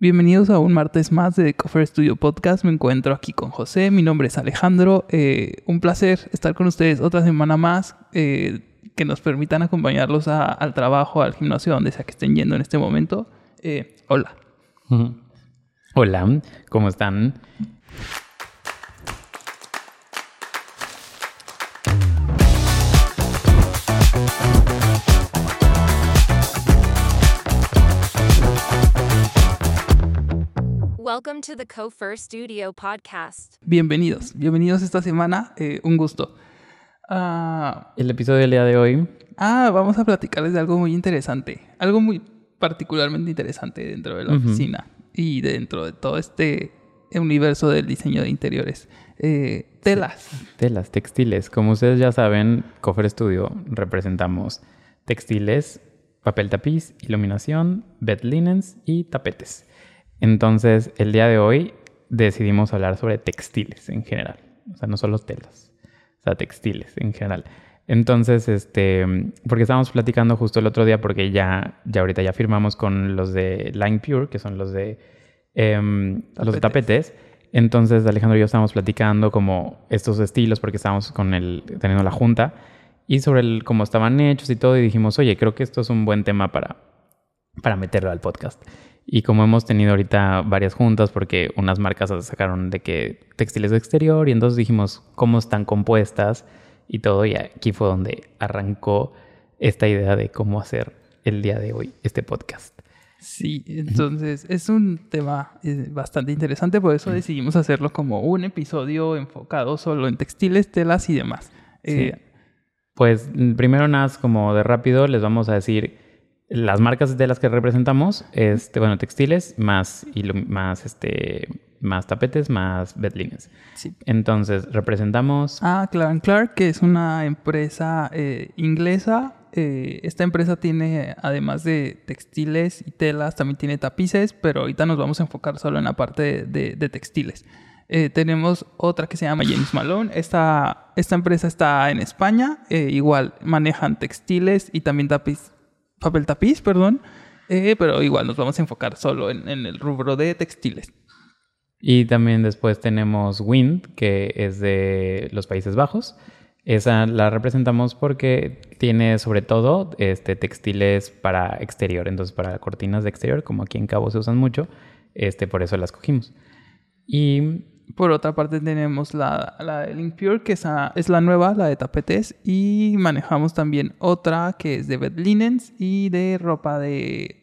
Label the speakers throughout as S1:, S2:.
S1: Bienvenidos a un martes más de Cofer Studio Podcast. Me encuentro aquí con José. Mi nombre es Alejandro. Eh, un placer estar con ustedes otra semana más. eh, que nos permitan acompañarlos al trabajo, al gimnasio, donde sea que estén yendo en este momento. Eh, hola.
S2: Hola, ¿cómo están?
S3: Welcome to the Cofer Studio podcast.
S1: Bienvenidos. Bienvenidos esta semana. eh, un gusto. Ah,
S2: El episodio del día de hoy,
S1: ah, vamos a platicarles de algo muy interesante. Algo muy particularmente interesante dentro de la
S2: Ujú.
S1: oficina y dentro de todo este universo del diseño de interiores. Eh, telas.
S2: telas textiles. Como ustedes ya saben, Cofer Studio representamos textiles, papel tapiz, iluminación, bed linens y tapetes. Entonces, el día de hoy decidimos hablar sobre textiles en general. O sea, no solo telas, o sea, textiles en general. Entonces, este, porque estábamos platicando justo el otro día, porque ya, ya ahorita ya firmamos con los de Line Pure, que son los de em, los de
S1: Tapetes.
S2: tapetes. Entonces Alejandro y yo estábamos platicando como estos estilos porque estábamos con el, teniendo la junta y sobre el, cómo estaban hechos y todo y dijimos, oye, creo que esto es un buen tema para, para meterlo al podcast. Y como hemos tenido ahorita varias juntas porque unas marcas sacaron de que textiles de exterior y entonces dijimos cómo están compuestas y todo y aquí fue donde arrancó esta idea de cómo hacer el día de hoy este podcast.
S1: Sí, entonces es un tema eh, bastante interesante, por eso decidimos hacerlo como un episodio enfocado solo en textiles, telas y demás. Eh,
S2: Pues primero nada, como de rápido, les vamos a decir las marcas de las que representamos, este, bueno, textiles, más, más, este, más tapetes, más bed linens.
S1: sí.
S2: Entonces, representamos...
S1: Ah, Clark Clark, que es una empresa eh, inglesa. Eh, esta empresa tiene, además de textiles y telas, también tiene tapices, pero ahorita nos vamos a enfocar solo en la parte de, de- de textiles. Eh, tenemos otra que se llama James Malone. Esta, esta empresa está en España. eh, igual manejan textiles y también tapiz, papel tapiz, perdón. eh, pero igual nos vamos a enfocar solo en, el rubro de textiles.
S2: Y también después tenemos Wind, que es de los Países Bajos. Esa la representamos porque tiene sobre todo este, textiles para exterior, entonces para cortinas de exterior, como aquí en Cabo se usan mucho, este, por eso las cogimos. Y
S1: Por otra parte tenemos la, la de Link Pure, que es, a- es la nueva, la de tapetes. Y manejamos también otra que es de bed linens y de ropa de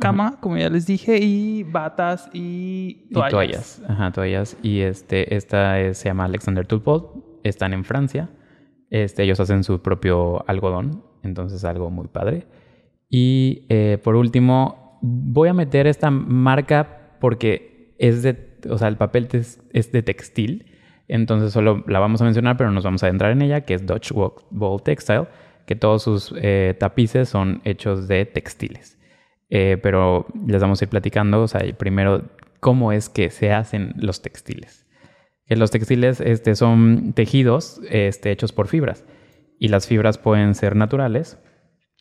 S1: cama, como ya les dije, y batas y
S2: y
S1: toallas.
S2: toallas. Ajá, toallas. Y este, esta es- se llama Alexander Toolpot. Están en Francia. Este, ellos hacen su propio algodón. Entonces algo muy padre. Y eh, por último, voy a meter esta marca porque es de, o sea, el papel es, de textil. Entonces solo la vamos a mencionar, pero nos vamos a adentrar en ella, que es Dutch Wall Textile, que todos sus eh, tapices son hechos de textiles. Eh, pero les vamos a ir platicando, o sea, primero, cómo es que se hacen los textiles. Que los textiles este, son tejidos este, hechos por fibras. Y las fibras pueden ser naturales.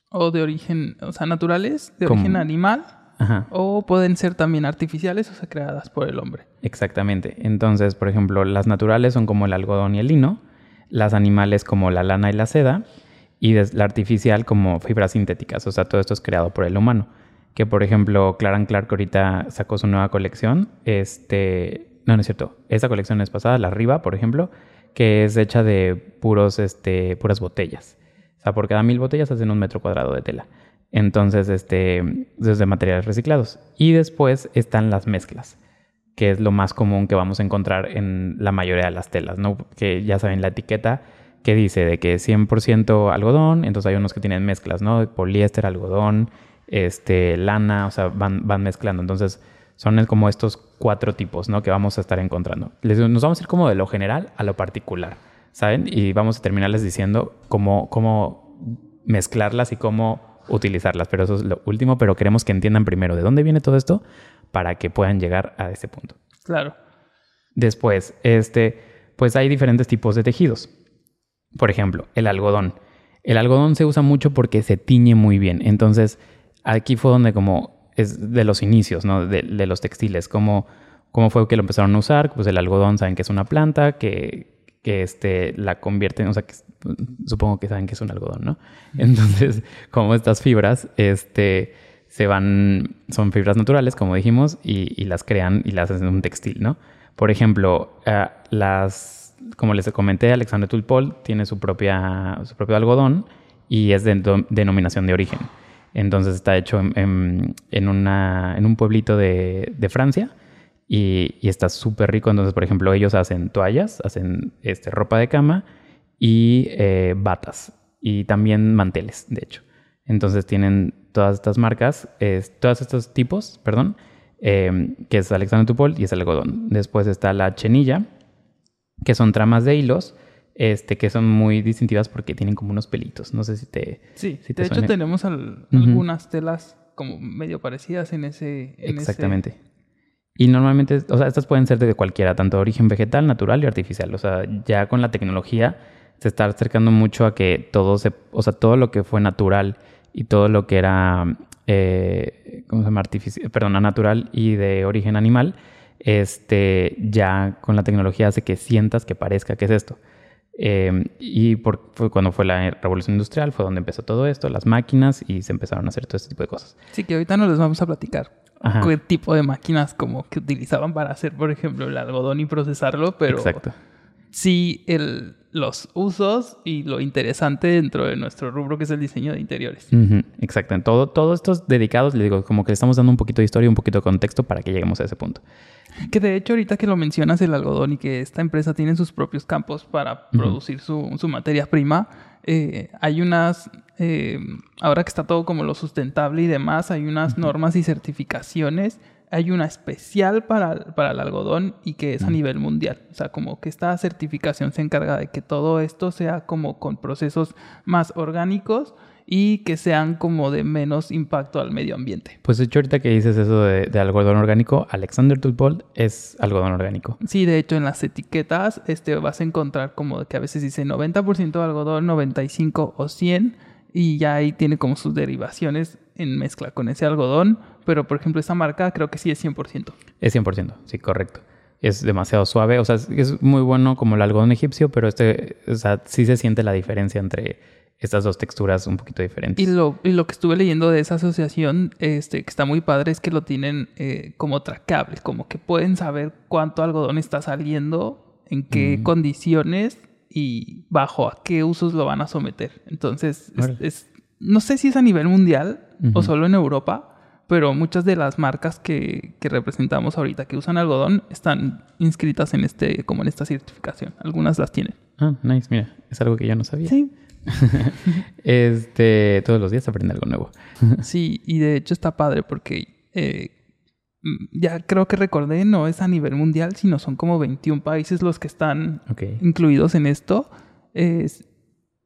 S1: O de origen, o sea, naturales, de origen animal.
S2: Ajá,
S1: O pueden ser también artificiales, o sea, creadas por el hombre.
S2: exactamente. Entonces, por ejemplo, las naturales son como el algodón y el lino. Las animales como la lana y la seda. Y la artificial como fibras sintéticas. O sea, todo esto es creado por el humano. Que, por ejemplo, Clark Clark ahorita sacó su nueva colección. Este... No, no es cierto. Esta colección es pasada, la Riva, por ejemplo, que es hecha de puros, este, puras botellas. O sea, por cada mil botellas hacen un metro cuadrado de tela. Entonces, este, es de materiales reciclados. Y después están las mezclas, que es lo más común que vamos a encontrar en la mayoría de las telas, ¿no? Que ya saben la etiqueta que dice de que 100% algodón, entonces hay unos que tienen mezclas, ¿no? Poliéster, algodón, este, lana, o sea, van, van mezclando. Entonces, son como estos cuatro tipos, ¿no? Que vamos a estar encontrando. Les, nos vamos a ir como de lo general a lo particular, ¿saben? Y vamos a terminarles diciendo cómo, cómo mezclarlas y cómo utilizarlas. Pero eso es lo último, pero queremos que entiendan primero de dónde viene todo esto para que puedan llegar a ese punto.
S1: Claro.
S2: Después, este, pues hay diferentes tipos de tejidos. Por ejemplo, el algodón. El algodón se usa mucho porque se tiñe muy bien. Entonces, aquí fue donde como es de los inicios, ¿no? De, de los textiles, cómo, cómo fue que lo empezaron a usar, pues el algodón saben que es una planta, que, que este, la convierten, o sea, que supongo que saben que es un algodón, ¿no? Entonces, como estas fibras, este, se van, son fibras naturales, como dijimos, y, y las crean y las hacen un textil, ¿no? Por ejemplo, uh, las, como les comenté, Alexander Tulpol tiene su, propia, su propio algodón y es de denominación de origen. Entonces está hecho en, en, en, una, en un pueblito de, de Francia y, y está súper rico. Entonces, por ejemplo, ellos hacen toallas, hacen este, ropa de cama y eh, batas y también manteles, de hecho. Entonces tienen todas estas marcas, eh, todos estos tipos, perdón, eh, que es Alexander Tupol y es el algodón. Después está la chenilla, que son tramas de hilos este, que son muy distintivas porque tienen como unos pelitos. No sé si te.
S1: Sí,
S2: si te
S1: de hecho tenemos al, uh -huh. algunas telas como medio parecidas en ese. En
S2: Exactamente.
S1: Ese...
S2: Y normalmente, o sea, estas pueden ser de cualquiera, tanto de origen vegetal, natural y artificial. O sea, ya con la tecnología se está acercando mucho a que todo se, o sea, todo lo que fue natural y todo lo que era, eh, ¿cómo se llama? Artificial, perdón, natural y de origen animal, este, ya con la tecnología hace que sientas que parezca que es esto. Eh, y por, fue cuando fue la revolución industrial, fue donde empezó todo esto, las máquinas, y se empezaron a hacer todo este tipo de cosas.
S1: Sí, que ahorita no les vamos a platicar Ajá. qué tipo de máquinas como que utilizaban para hacer, por ejemplo, el algodón y procesarlo, pero
S2: Exacto.
S1: Sí el, los usos y lo interesante dentro de nuestro rubro que es el diseño de interiores.
S2: Uh -huh. Exacto. En todo, todos estos dedicados, les digo, como que le estamos dando un poquito de historia y un poquito de contexto para que lleguemos a ese punto.
S1: Que de hecho ahorita que lo mencionas el algodón y que esta empresa tiene sus propios campos para uh -huh. producir su, su, materia prima, eh, hay unas, eh, ahora que está todo como lo sustentable y demás, hay unas uh -huh. normas y certificaciones. Hay una especial para, para el algodón y que es a nivel mundial. O sea, como que esta certificación se encarga de que todo esto sea como con procesos más orgánicos y que sean como de menos impacto al medio ambiente.
S2: Pues de hecho ahorita que dices eso de, de algodón orgánico, Alexander Tulpold es algodón orgánico.
S1: Sí, de hecho en las etiquetas este, vas a encontrar como que a veces dice 90% de algodón, 95 o 100 y ya ahí tiene como sus derivaciones en mezcla con ese algodón, pero por ejemplo esta marca creo que sí es 100%.
S2: Es 100%, sí, correcto. Es demasiado suave, o sea, es muy bueno como el algodón egipcio, pero este, o sea, sí se siente la diferencia entre estas dos texturas un poquito diferentes.
S1: Y lo, y lo que estuve leyendo de esa asociación, este, que está muy padre, es que lo tienen eh, como trackable, como que pueden saber cuánto algodón está saliendo, en qué mm. condiciones y bajo a qué usos lo van a someter. Entonces, es, es, no sé si es a nivel mundial uh -huh. o solo en Europa, pero muchas de las marcas que, que, representamos ahorita que usan algodón están inscritas en este, como en esta certificación. Algunas las tienen.
S2: Ah, nice, mira, es algo que yo no sabía.
S1: Sí.
S2: este, todos los días aprende algo nuevo.
S1: sí, y de hecho está padre porque eh, ya creo que recordé, no es a nivel mundial, sino son como 21 países los que están
S2: okay.
S1: incluidos en esto. Es,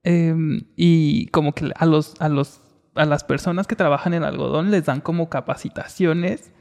S1: eh, y como que a los, a los a las personas que trabajan en algodón les dan como capacitaciones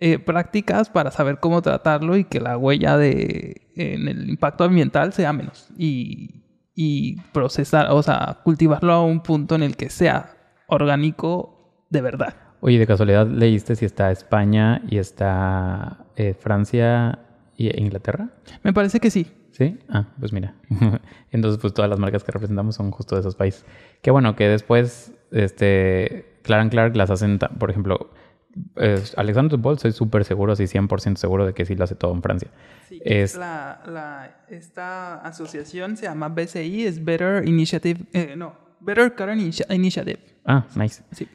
S1: eh, prácticas para saber cómo tratarlo y que la huella de en el impacto ambiental sea menos y, y procesar, o sea, cultivarlo a un punto en el que sea orgánico de verdad.
S2: Oye, de casualidad leíste si está España y está eh, Francia e Inglaterra?
S1: Me parece que sí.
S2: ¿Sí? Ah, pues mira. Entonces, pues todas las marcas que representamos son justo de esos países. Qué bueno que después, este, Clark Clark las hacen, por ejemplo, eh, Alexander Dupont, soy súper seguro, así 100% seguro de que sí lo hace todo en Francia.
S1: Sí, es... La, la, esta asociación se llama BCI, es Better Initiative, eh, no, Better Cotton Initiative.
S2: Ah, nice.
S1: Sí.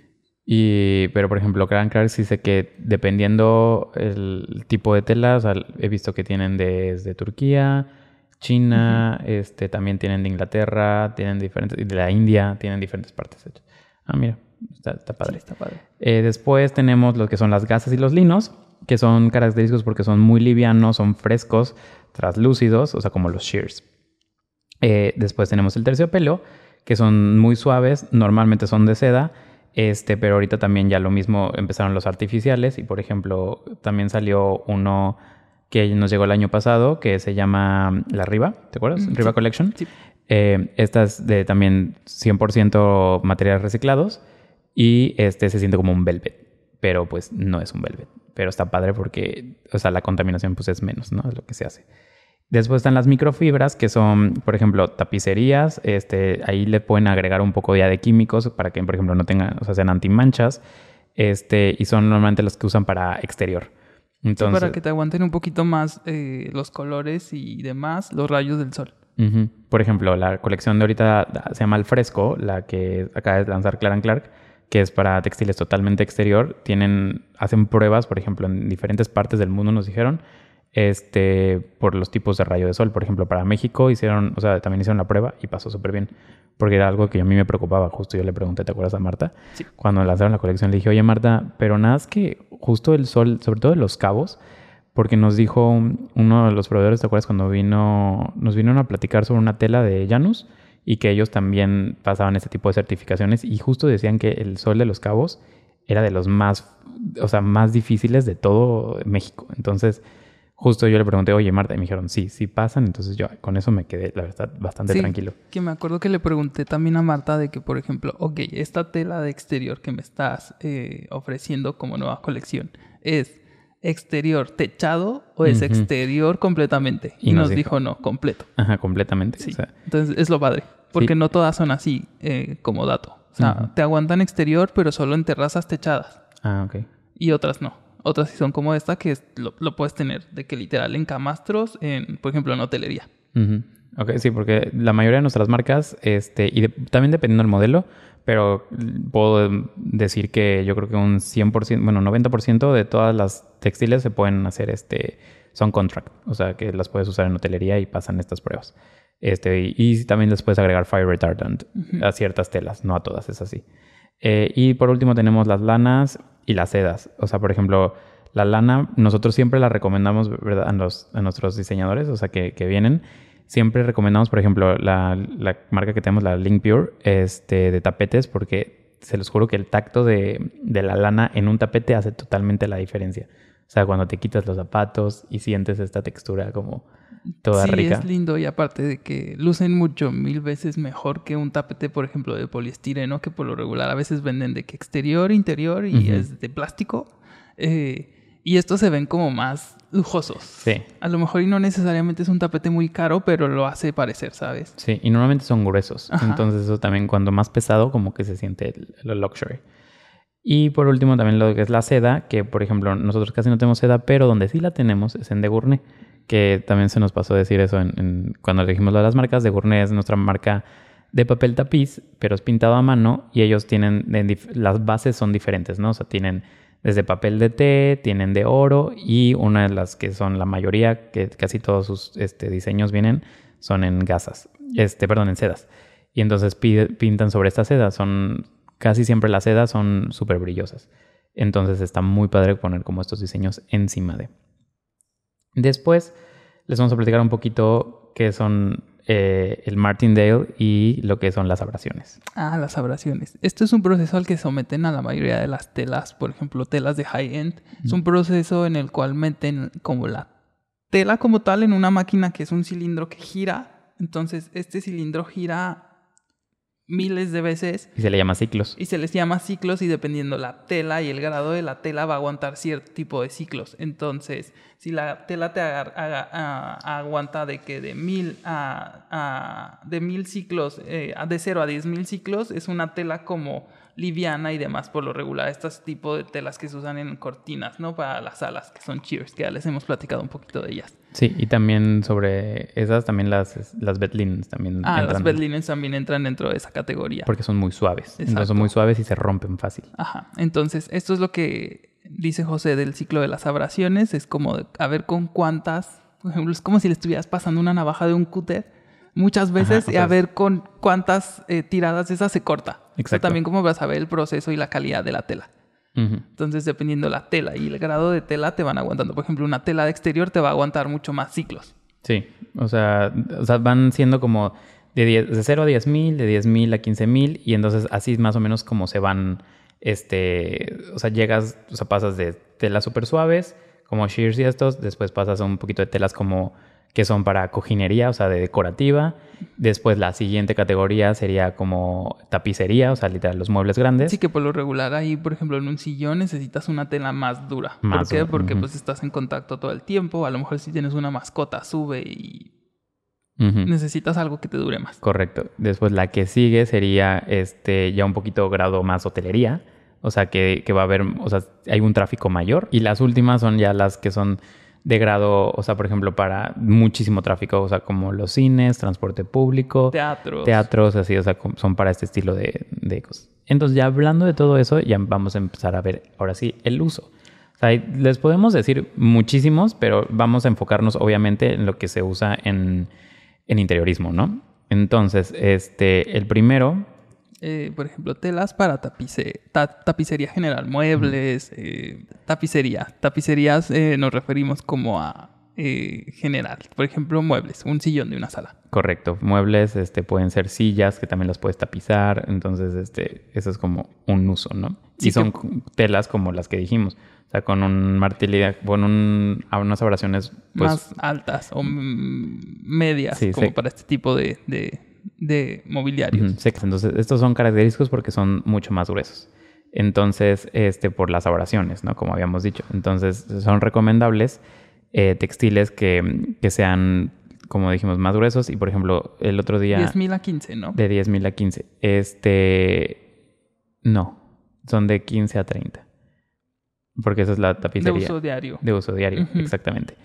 S2: Y, pero por ejemplo, Clark Clark sí sé que dependiendo el tipo de tela, o sea, he visto que tienen desde Turquía, China, uh -huh. este, también tienen de Inglaterra, tienen diferentes, de la India, tienen diferentes partes. Hechas. Ah, mira, está, está padre.
S1: Sí, está padre.
S2: Eh, después tenemos lo que son las gasas y los linos, que son característicos porque son muy livianos, son frescos, translúcidos, o sea, como los shears. Eh, después tenemos el terciopelo, que son muy suaves, normalmente son de seda, este, pero ahorita también ya lo mismo empezaron los artificiales y por ejemplo también salió uno que nos llegó el año pasado, que se llama La Riva, ¿te acuerdas?
S1: Mm,
S2: Riva
S1: sí,
S2: Collection.
S1: Sí.
S2: Eh, estas de también 100% materiales reciclados y este se siente como un velvet. pero pues no es un velvet. Pero está padre porque, o sea, la contaminación pues es menos, ¿no? Es lo que se hace. Después están las microfibras, que son, por ejemplo, tapicerías. Este, ahí le pueden agregar un poco ya de químicos para que, por ejemplo, no tengan, o sea, sean antimanchas. Este, y son normalmente las que usan para exterior.
S1: Entonces, para que te aguanten un poquito más eh, los colores y demás, los rayos del sol.
S2: Por ejemplo, la colección de ahorita se llama El Fresco, la que acaba de lanzar Clark Clark, que es para textiles totalmente exterior. Tienen, hacen pruebas, por ejemplo, en diferentes partes del mundo nos dijeron, este, por los tipos de rayo de sol. Por ejemplo, para México hicieron, o sea, también hicieron la prueba y pasó súper bien. Porque era algo que a mí me preocupaba. Justo yo le pregunté, ¿te acuerdas a Marta? Sí. Cuando lanzaron la colección le dije, oye Marta, pero nada es que justo el sol, sobre todo en los cabos, porque nos dijo uno de los proveedores, ¿te acuerdas? Cuando vino, nos vinieron a platicar sobre una tela de Janus y que ellos también pasaban este tipo de certificaciones y justo decían que el sol de los cabos era de los más, o sea, más difíciles de todo México. Entonces, justo yo le pregunté, oye Marta, y me dijeron, sí, sí pasan, entonces yo con eso me quedé, la verdad, bastante sí, tranquilo.
S1: Que me acuerdo que le pregunté también a Marta de que, por ejemplo, ok, esta tela de exterior que me estás eh, ofreciendo como nueva colección, ¿es exterior techado o es exterior completamente? Y, nos, dijo, no, completo.
S2: Ajá, completamente.
S1: Sí. entonces es lo padre, porque no todas son así eh, como dato. O sea, te aguantan exterior, pero solo en terrazas techadas.
S2: Ah, ok.
S1: Y otras no. Otras sí son como esta, que lo, puedes tener de que literal en camastros, en, por ejemplo, en hotelería.
S2: Ok, sí, porque la mayoría de nuestras marcas, este, y también dependiendo del modelo, pero puedo decir que yo creo que un 100%, bueno, 90% de todas las textiles se pueden hacer, este, son contract, o sea, que las puedes usar en hotelería y pasan estas pruebas. Este, y, también les puedes agregar fire retardant a ciertas telas, no a todas, es así. Eh, y por último tenemos las lanas y las sedas. O sea, por ejemplo, la lana, nosotros siempre la recomendamos ¿verdad? A, nuestros diseñadores, o sea, que, vienen. Siempre recomendamos, por ejemplo, la, la, marca que tenemos, la Link Pure, este, de tapetes, porque se los juro que el tacto de, de la lana en un tapete hace totalmente la diferencia. O sea, cuando te quitas los zapatos y sientes esta textura como toda
S1: sí,
S2: rica.
S1: es lindo y aparte de que lucen mucho, mil veces mejor que un tapete, por ejemplo, de poliestireno, que por lo regular a veces venden de que exterior, interior y es de plástico. Eh, y estos se ven como más lujosos.
S2: Sí.
S1: A lo mejor y no necesariamente es un tapete muy caro, pero lo hace parecer, ¿sabes?
S2: Sí, y normalmente son gruesos. Entonces eso también cuando más pesado como que se siente lo luxury. Y por último también lo que es la seda, que por ejemplo nosotros casi no tenemos seda, pero donde sí la tenemos es en De Gournay que también se nos pasó decir eso en, cuando de las marcas. De Gournay es nuestra marca de papel tapiz, pero es pintado a mano y ellos tienen, las bases son diferentes, ¿no? O sea, tienen desde papel de té, tienen de oro y una de las que son la mayoría, que casi todos sus este, diseños vienen, son en gasas, este, perdón, en sedas. Y entonces pintan sobre esta seda, son casi siempre las sedas son súper brillosas. Entonces está muy padre poner como estos diseños encima de. Después les vamos a platicar un poquito qué son eh, el Martindale y lo que son las abrasiones.
S1: Ah, las abrasiones. Esto es un proceso al que someten a la mayoría de las telas, por ejemplo, telas de high-end. Es un proceso en el cual meten como la tela como tal en una máquina que es un cilindro que gira. Entonces, este cilindro gira miles de veces.
S2: Y se le llama ciclos.
S1: Y se les llama ciclos y dependiendo la tela y el grado de la tela va a aguantar cierto tipo de ciclos. Entonces, si la tela te aguanta de que de mil a, de mil ciclos, eh, de cero a diez mil ciclos, es una tela como liviana y demás por lo regular. Estos tipos de telas que se usan en cortinas, ¿no? Para las alas, que son cheers, que ya les hemos platicado un poquito de ellas.
S2: Sí, y también sobre esas, también las, las bed linens también
S1: Ah, entran las bed linens también entran dentro de esa categoría.
S2: Porque son muy suaves. Entonces son muy suaves y se rompen fácil.
S1: Ajá. Entonces, esto es lo que dice José del ciclo de las abrasiones. Es como a ver con cuántas... Por ejemplo, es como si le estuvieras pasando una navaja de un cúter muchas veces y a ver con cuántas eh, tiradas de esas se corta. Exacto. también como vas a ver el proceso y la calidad de la tela. Entonces, dependiendo la tela y el grado de tela, te van aguantando. Por ejemplo, una tela de exterior te va a aguantar mucho más ciclos.
S2: Sí, o sea, o sea van siendo como de, 10, de 0 a 10 mil, de 10 mil a 15 mil, y entonces así es más o menos como se van, este, o sea, llegas, o sea, pasas de telas súper suaves, como shears y estos, después pasas a un poquito de telas como que son para cojinería, o sea, de decorativa. Después la siguiente categoría sería como tapicería, o sea, literal los muebles grandes.
S1: Sí que por lo regular ahí, por ejemplo, en un sillón necesitas una tela más dura.
S2: Más
S1: ¿Por qué?
S2: dura,
S1: Porque pues estás en contacto todo el tiempo. A lo mejor si tienes una mascota sube y necesitas algo que te dure más.
S2: Correcto. Después la que sigue sería este ya un poquito grado más hotelería. O sea, que, que va a haber, o sea, hay un tráfico mayor. Y las últimas son ya las que son de grado, o sea, por ejemplo, para muchísimo tráfico, o sea, como los cines, transporte público,
S1: Teatros.
S2: teatros, así, o sea, son para este estilo de, de cosas. Entonces, ya hablando de todo eso, ya vamos a empezar a ver, ahora sí, el uso. O sea, les podemos decir muchísimos, pero vamos a enfocarnos, obviamente, en lo que se usa en, en interiorismo, ¿no? Entonces, este, el primero,
S1: Eh, por ejemplo, telas para tapice, ta- tapicería general, muebles, eh, tapicería. Tapicerías eh, nos referimos como a eh, general. Por ejemplo, muebles, un sillón de una sala.
S2: correcto, muebles, este, pueden ser sillas que también las puedes tapizar, entonces, este, eso es como un uso, ¿no?
S1: Sí,
S2: y son
S1: que-
S2: telas como las que dijimos, o sea, con un martillo, con un, unas abrasiones, pues,
S1: más altas o medias,
S2: Sí,
S1: como
S2: sí.
S1: para este tipo de, de, de mobiliarios.
S2: Entonces, estos son característicos porque son mucho más gruesos. Entonces, este, por las abrasiones, ¿no? Como habíamos dicho. Entonces, son recomendables eh, textiles que, que sean, como dijimos, más gruesos. Y, por ejemplo, el otro día...
S1: 10.000 a 15, ¿no?
S2: De 10.000 a 15. Este... No. Son de 15 a 30. Porque esa es la
S1: de
S2: tapicería.
S1: uso diario.
S2: De uso diario, exactamente.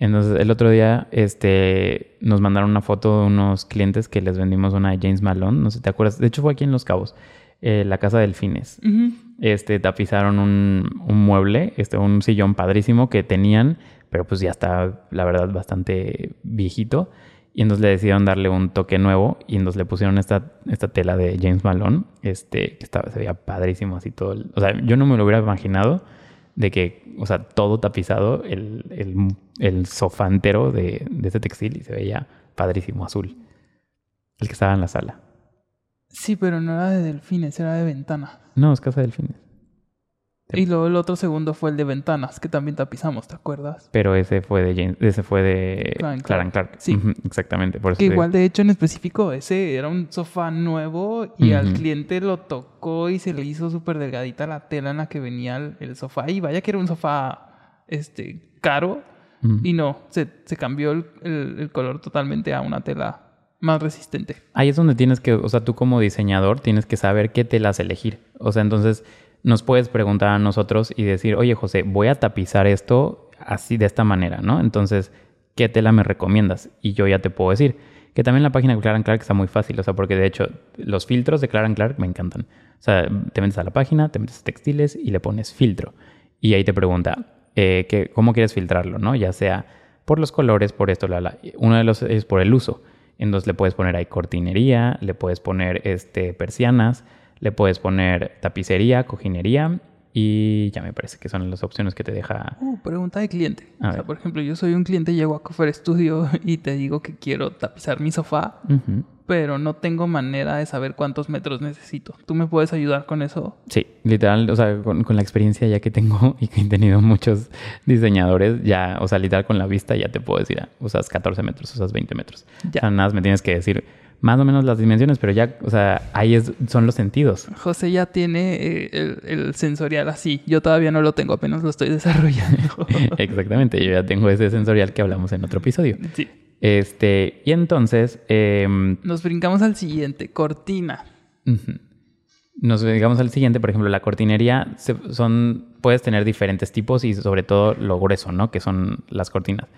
S2: Entonces, el otro día, este, nos mandaron una foto de unos clientes que les vendimos una de James Malone. No sé si te acuerdas. De hecho, fue aquí en Los Cabos. eh, la casa Delfines.
S1: Ujú.
S2: Este, tapizaron un, un mueble, este, un sillón padrísimo que tenían, pero pues ya está, la verdad, bastante viejito. Y entonces le decidieron darle un toque nuevo y entonces le pusieron esta, esta tela de James Malone, este, que estaba, se veía padrísimo así todo. el- o sea, yo no me lo hubiera imaginado de que, o sea, todo tapizado, el, el, el sofá entero de, de ese textil y se veía padrísimo, azul. El que estaba en la sala.
S1: Sí, pero no era de delfines, era de ventanas.
S2: No, es Casa Delfines.
S1: Y luego el otro segundo fue el de ventanas, que también tapizamos, ¿te acuerdas?
S2: Pero ese fue de James, ese fue de
S1: Clark
S2: Clark.
S1: Sí.
S2: Exactamente. Por eso
S1: Que
S2: te-
S1: igual, de hecho, en específico, ese era un sofá nuevo y al cliente lo tocó y se le hizo súper delgadita la tela en la que venía el, el sofá. Y vaya que era un sofá este, caro y no, se, se cambió el, el- el color totalmente a una tela más resistente.
S2: Ahí es donde tienes que, o sea, tú como diseñador tienes que saber qué telas elegir. O sea, entonces nos puedes preguntar a nosotros y decir, oye José, voy a tapizar esto así de esta manera, ¿no? Entonces, ¿qué tela me recomiendas? Y yo ya te puedo decir. Que también la página de Clark Clark está muy fácil, o sea, porque de hecho los filtros de Clark Clark me encantan. O sea, te metes a la página, te metes a textiles y le pones filtro. Y ahí te pregunta, eh, que, ¿cómo quieres filtrarlo, no? Ya sea por los colores, por esto, la, la. Uno de los es por el uso. Entonces le puedes poner ahí cortinería, le puedes poner este, persianas, le puedes poner tapicería, cojinería y ya me parece que son las opciones que te deja.
S1: Uh, pregunta de cliente.
S2: A
S1: o sea,
S2: ver.
S1: por ejemplo, yo soy un cliente, llego a Cofer Studio y te digo que quiero tapizar mi sofá,
S2: Ujú.
S1: pero no tengo manera de saber cuántos metros necesito. ¿Tú me puedes ayudar con eso?
S2: Sí, literal, o sea, con, con la experiencia ya que tengo y que he tenido muchos diseñadores, ya, o sea, literal con la vista ya te puedo decir, ah, usas 14 metros, usas 20 metros.
S1: Ya.
S2: O sea, nada más me tienes que decir más o menos las dimensiones, pero ya, o sea, ahí es, son los sentidos.
S1: José ya tiene eh, el, el sensorial así. Yo todavía no lo tengo, apenas lo estoy desarrollando.
S2: Exactamente, yo ya tengo ese sensorial que hablamos en otro episodio.
S1: sí.
S2: Este, y entonces, em,
S1: Nos brincamos al siguiente, cortina.
S2: Nos digamos al siguiente, por ejemplo, la cortinería se- son puedes tener diferentes tipos y sobre todo lo grueso, ¿no? Que son las cortinas.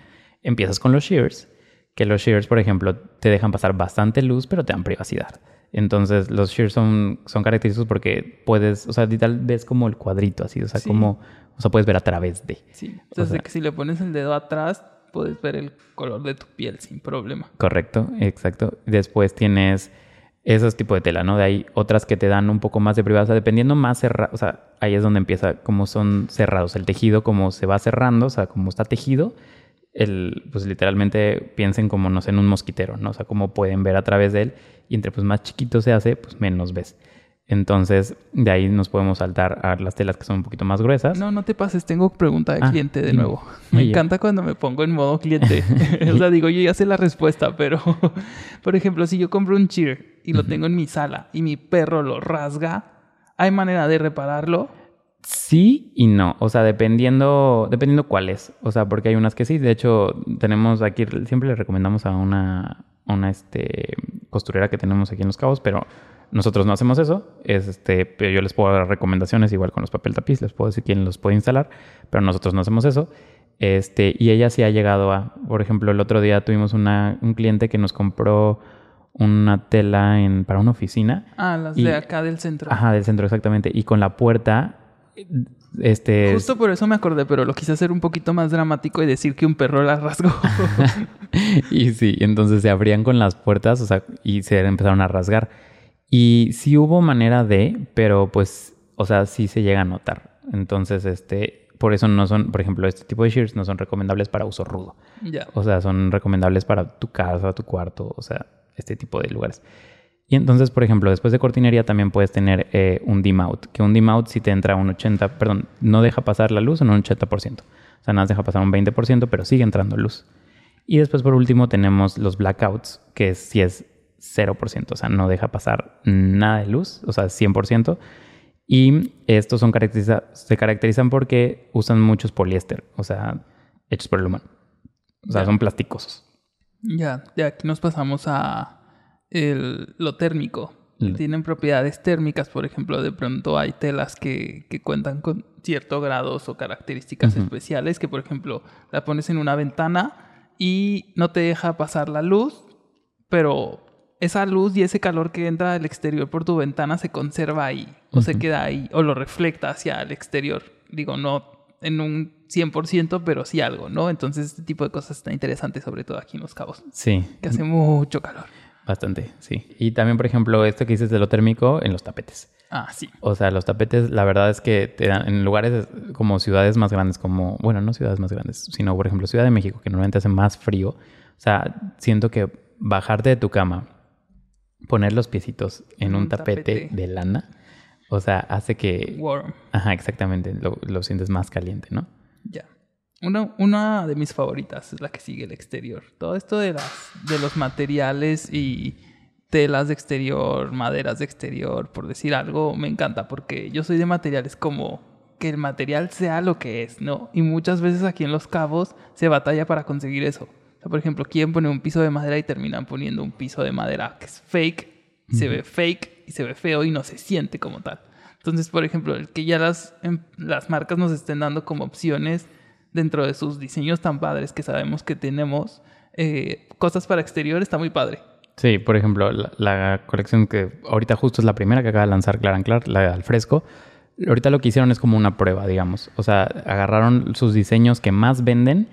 S2: Empiezas con los shears, que los shears, por ejemplo, te dejan pasar bastante luz, pero te dan privacidad. Entonces, los shears son, son característicos porque puedes, o sea, literal ves como el cuadrito así, o sea,
S1: Sí.
S2: como, o sea, puedes ver a través de.
S1: Sí. Entonces,
S2: sea-
S1: de que si le pones el dedo atrás, puedes ver el color de tu piel sin problema.
S2: Correcto, exacto. Después tienes esos tipos de tela, ¿no? De ahí otras que te dan un poco más de privacidad, dependiendo más cerrado, o sea, ahí es donde empieza, como son cerrados, el tejido como se va cerrando, o sea, como está tejido, el, pues literalmente piensen como, no sé, en un mosquitero, ¿no? O sea, como pueden ver a través de él y entre pues más chiquito se hace, pues menos ves. Entonces, de ahí nos podemos saltar a las telas que son un poquito más gruesas.
S1: No, no te pases, tengo pregunta de
S2: Ah,
S1: cliente de nuevo. Me
S2: Oye.
S1: encanta cuando me pongo en modo cliente. o sea, digo, yo ya sé la respuesta, pero por ejemplo, si yo compro un cheer y lo tengo en mi sala y mi perro lo rasga, ¿hay manera de repararlo?
S2: Sí y no, o sea, dependiendo, dependiendo cuál es. O sea, porque hay unas que sí. De hecho, tenemos aquí, siempre le recomendamos a una, una este, costurera que tenemos aquí en Los Cabos, pero nosotros no hacemos eso. Es este, pero yo les puedo dar recomendaciones, igual con los papel tapiz, les puedo decir quién los puede instalar, pero nosotros no hacemos eso. Este, y ella sí ha llegado a, por ejemplo, el otro día tuvimos una, un cliente que nos compró una tela en, para una oficina.
S1: Ah, las
S2: Y-
S1: de acá del centro.
S2: Ajá, del centro, exactamente. Y con la puerta, este...
S1: Justo por eso me acordé, pero lo quise hacer un poquito más dramático y decir que un perro la rasgó.
S2: y sí, entonces se abrían con las puertas, o sea, y se empezaron a rasgar. Y sí hubo manera de, pero pues, o sea, sí se llega a notar. Entonces, este, por eso no son, por ejemplo, este tipo de shears no son recomendables para uso rudo.
S1: ya.
S2: O sea, son recomendables para tu casa, tu cuarto, o sea, este tipo de lugares. Y entonces, por ejemplo, después de cortinería también puedes tener eh, un dim out, que un dim out si te entra un 80, perdón, no deja pasar la luz en un 80%. O sea, nada más deja pasar un 20%, pero sigue entrando luz. Y después, por último, tenemos los blackouts, que sí es 0%, o sea, no deja pasar nada de luz, o sea, 100%. Y estos son caracteriza- se caracterizan porque usan muchos poliéster, o sea, hechos por el humano. O sea, son plasticosos.
S1: Ya, de aquí nos pasamos a el- lo térmico.
S2: Mm.
S1: Tienen propiedades térmicas, por ejemplo, de pronto hay telas que, que cuentan con ciertos grados o características
S2: Ujú.
S1: especiales, que por ejemplo la pones en una ventana y no te deja pasar la luz, pero esa luz y ese calor que entra del exterior por tu ventana se conserva ahí, o se queda ahí, o lo refleja hacia el exterior. Digo, no en un 100%, pero sí algo, ¿no? Entonces este tipo de cosas está interesante, sobre todo aquí en Los Cabos,
S2: Sí,
S1: que hace mucho calor.
S2: Bastante, sí. Y también, por ejemplo, esto que dices de lo térmico en los tapetes.
S1: Ah, sí.
S2: O sea, los tapetes, la verdad es que te dan en lugares como ciudades más grandes, como, bueno, no ciudades más grandes, sino, por ejemplo, Ciudad de México, que normalmente hace más frío. O sea, siento que bajarte de tu cama, poner los piecitos en un,
S1: Un
S2: tapete,
S1: tapete.
S2: de lana, o sea, hace que,
S1: Warm.
S2: ajá, exactamente, lo, lo sientes más caliente, ¿no?
S1: Ya. Una, una de mis favoritas es la que sigue el exterior. Todo esto de, las, de los materiales y telas de exterior, maderas de exterior, por decir algo, me encanta porque yo soy de materiales como que el material sea lo que es, ¿no? Y muchas veces aquí en Los Cabos se batalla para conseguir eso. O sea, por ejemplo, quieren poner un piso de madera y terminan poniendo un piso de madera que es fake, se ve fake y se ve feo y no se siente como tal. Entonces, por ejemplo, el que ya las, em- las marcas nos estén dando como opciones dentro de sus diseños tan padres que sabemos que tenemos, eh, cosas para exterior, está muy padre.
S2: Sí, por ejemplo, la, la colección que ahorita justo es la primera que acaba de lanzar Clara and Clark, la de al fresco. Ahorita lo que hicieron es como una prueba, digamos. O sea, agarraron sus diseños que más venden,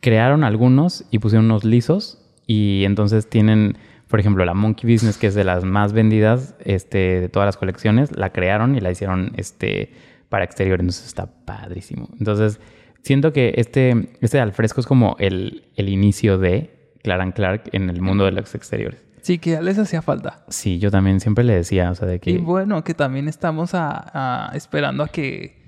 S2: crearon algunos y pusieron unos lisos. Y entonces tienen, por ejemplo, la Monkey Business, que es de las más vendidas este, de todas las colecciones, la crearon y la hicieron este, para exterior. Entonces está padrísimo. Entonces, siento que este, este al fresco es como el, el inicio de Clara and Clark en el mundo de los exteriores.
S1: Sí, que ya les hacía falta.
S2: Sí, yo también siempre le decía, o sea, de que...
S1: Y bueno, que también estamos a- a- esperando a que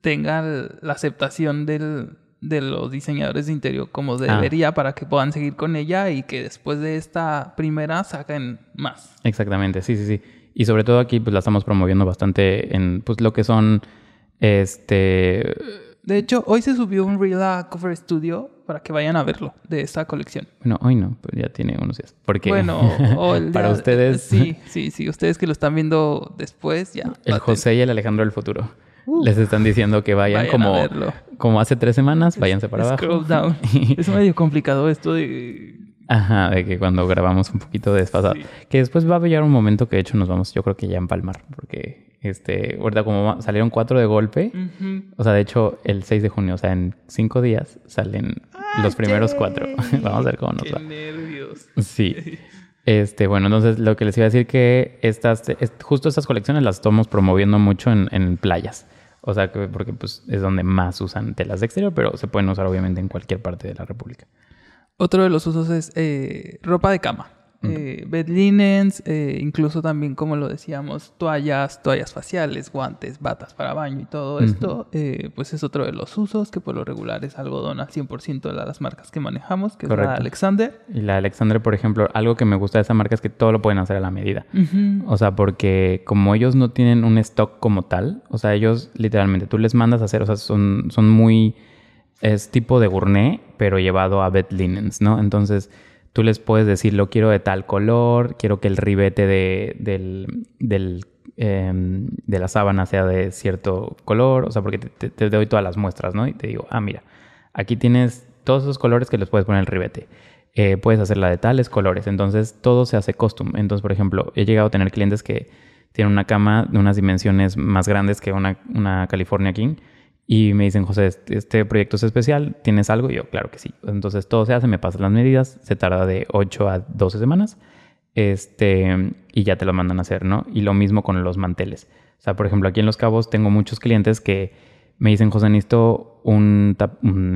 S1: tenga la aceptación del, de los diseñadores de interior como
S2: Ah.
S1: debería para que puedan seguir con ella y que después de esta primera saquen más.
S2: Exactamente, sí, sí, sí. Y sobre todo aquí pues la estamos promoviendo bastante en pues lo que son, este...
S1: De hecho, hoy se subió un reel a Cover Studio para que vayan a verlo de esta colección.
S2: Bueno, hoy no, pues ya tiene unos días. Porque
S1: Bueno,
S2: para ustedes,
S1: Sí, sí, sí. Ustedes que lo están viendo después, ya.
S2: el José y el Alejandro del futuro
S1: Uh.
S2: les están diciendo que vayan, como, como hace tres semanas, váyanse para abajo.
S1: Scroll down. es medio complicado esto de...
S2: Ajá, de que cuando grabamos un poquito desfasado.
S1: Sí.
S2: Que después va a llegar un momento que de hecho nos vamos, yo creo que ya a empalmar. Porque, este, ahorita como salieron cuatro de golpe, o sea, de hecho, el 6 de junio, o sea, en cinco días salen los primeros cuatro. Vamos a ver cómo nos
S1: Qué
S2: va.
S1: nervios.
S2: Sí. Este, bueno, entonces lo que les iba a decir que estas, es- justo estas colecciones las estamos promoviendo mucho en, en playas. O sea, que, porque pues es donde más usan telas de exterior, pero se pueden usar obviamente en cualquier parte de la República.
S1: Otro de los usos es eh, ropa de cama. eh, bed linens, eh, incluso también, como lo decíamos, toallas, toallas faciales, guantes, batas para baño y todo esto, pues es otro de los usos que por lo regular es algodón al 100% de las marcas que manejamos, que es la Alexander.
S2: Y la Alexander, por ejemplo, algo que me gusta de esa marca es que todo lo pueden hacer a la medida. O sea, porque como ellos no tienen un stock como tal, o sea, ellos literalmente tú les mandas a hacer, o sea, son, son muy, es tipo de gourmet, pero llevado a bed linens, ¿no? Entonces tú les puedes decir, lo quiero de tal color, quiero que el ribete de, del, em, de la sábana sea de cierto color, o sea, porque te doy todas las muestras, ¿no? Y te digo, ah, mira, aquí tienes todos esos colores que les puedes poner el ribete. Eh, puedes hacerla de tales colores. Entonces todo se hace custom. Entonces, por ejemplo, he llegado a tener clientes que tienen una cama de unas dimensiones más grandes que una, una California King. Y me dicen, José, este- este proyecto es especial, ¿tienes algo? Y yo, claro que sí. Entonces todo se hace, me pasan las medidas, se tarda de 8 a 12 semanas. Este, y ya te lo mandan a hacer, ¿no? Y lo mismo con los manteles. O sea, por ejemplo, aquí en Los Cabos tengo muchos clientes que me dicen, José, necesito un,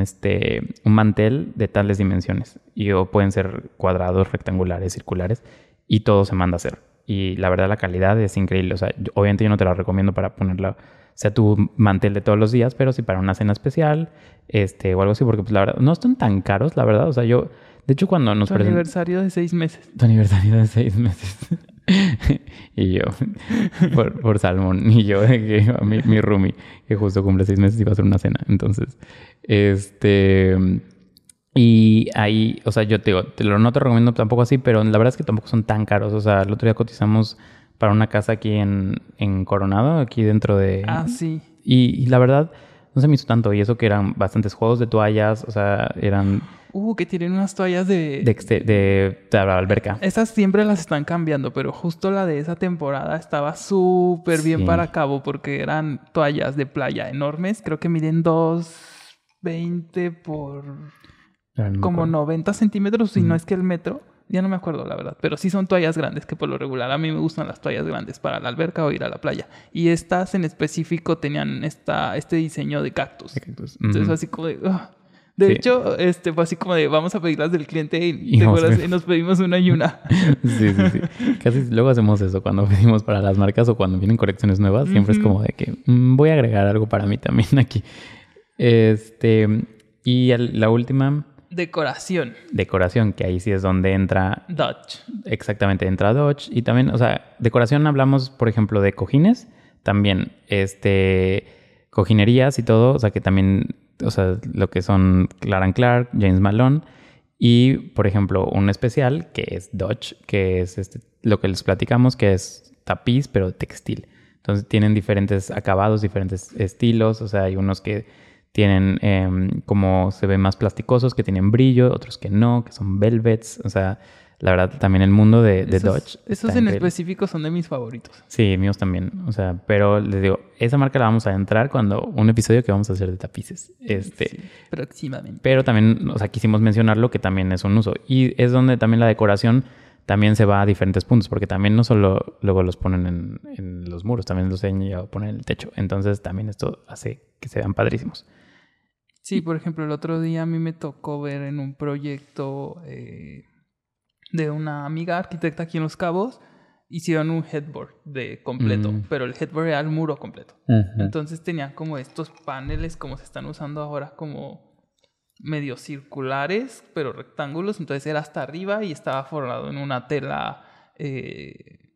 S2: este, un mantel de tales dimensiones. Y yo, pueden ser cuadrados, rectangulares, circulares, y todo se manda a hacer. Y la verdad, la calidad es increíble. O sea, obviamente yo no te la recomiendo para ponerla, sea tu mantel de todos los días, pero sí para una cena especial, este, o algo así, porque pues la verdad, no están tan caros, la verdad. O sea, yo, de hecho, cuando nos
S1: Tu aniversario de seis meses.
S2: tu aniversario de seis meses. y yo, por, por Salmón. Y yo, que mi, mi roomie, que justo cumple seis meses, iba a hacer una cena. Entonces, este. Y ahí, o sea, yo te digo, te lo no te recomiendo tampoco así, pero la verdad es que tampoco son tan caros. O sea, el otro día cotizamos para una casa aquí en, en Coronado, aquí dentro de.
S1: Ah, sí.
S2: Y, y la verdad, no se me hizo tanto. Y eso que eran bastantes juegos de toallas, o sea, eran
S1: Uh, que tienen unas toallas de...
S2: de, exte- de, de la alberca.
S1: Esas siempre las están cambiando, pero justo la de esa temporada estaba súper bien
S2: Sí.
S1: para cabo porque eran toallas de playa enormes. Creo que miden 2,20 por
S2: Pero no me
S1: como
S2: acuerdo.
S1: 90 centímetros, si no es que el metro. Ya no me acuerdo, la verdad. Pero sí son toallas grandes, que por lo regular a mí me gustan las toallas grandes para la alberca o ir a la playa. Y estas en específico tenían esta, este diseño de cactus.
S2: Entonces, ujú.
S1: así como de. "Ugh". De
S2: Sí.
S1: hecho, este fue así como de vamos a pedirlas del cliente y, nos pedimos una y una.
S2: Sí, sí, sí. Casi luego hacemos eso cuando pedimos para las marcas o cuando vienen colecciones nuevas. Siempre es como de que "Mm, voy a agregar algo para mí también aquí. Este, y la última,
S1: Decoración.
S2: decoración, que ahí sí es donde entra
S1: Dutch.
S2: exactamente, entra Dodge. Y también, o sea, decoración hablamos, por ejemplo, de cojines, también, este, cojinerías y todo, o sea, que también, o sea, lo que son Clark Clark, James Malone. Y, por ejemplo, un especial que es Dodge, que es este, lo que les platicamos, que es tapiz, pero textil. Entonces tienen diferentes acabados, diferentes estilos. O sea, hay unos que tienen em, como se ven más plasticosos, que tienen brillo, otros que no, que son velvets. O sea, la verdad, también el mundo de, de
S1: Esos-
S2: Dodge.
S1: Esos en
S2: increíble.
S1: específico son de mis favoritos.
S2: Sí, míos también. O sea, pero les digo, esa marca la vamos a entrar cuando un episodio que vamos a hacer de tapices. Este,
S1: Sí, próximamente.
S2: pero también, o sea, quisimos mencionarlo que también es un uso. Y es donde también la decoración también se va a diferentes puntos, porque también no solo luego los ponen en, en los muros, también los han llegado a poner en el techo. Entonces también esto hace que se vean padrísimos.
S1: Sí, por ejemplo, el otro día a mí me tocó ver en un proyecto eh, de una amiga arquitecta aquí en Los Cabos, hicieron un headboard de completo,
S2: Mm.
S1: pero el headboard era el muro completo. Entonces tenían como estos paneles como se están usando ahora como medio circulares, pero rectángulos. Entonces era hasta arriba y estaba forrado en una tela eh,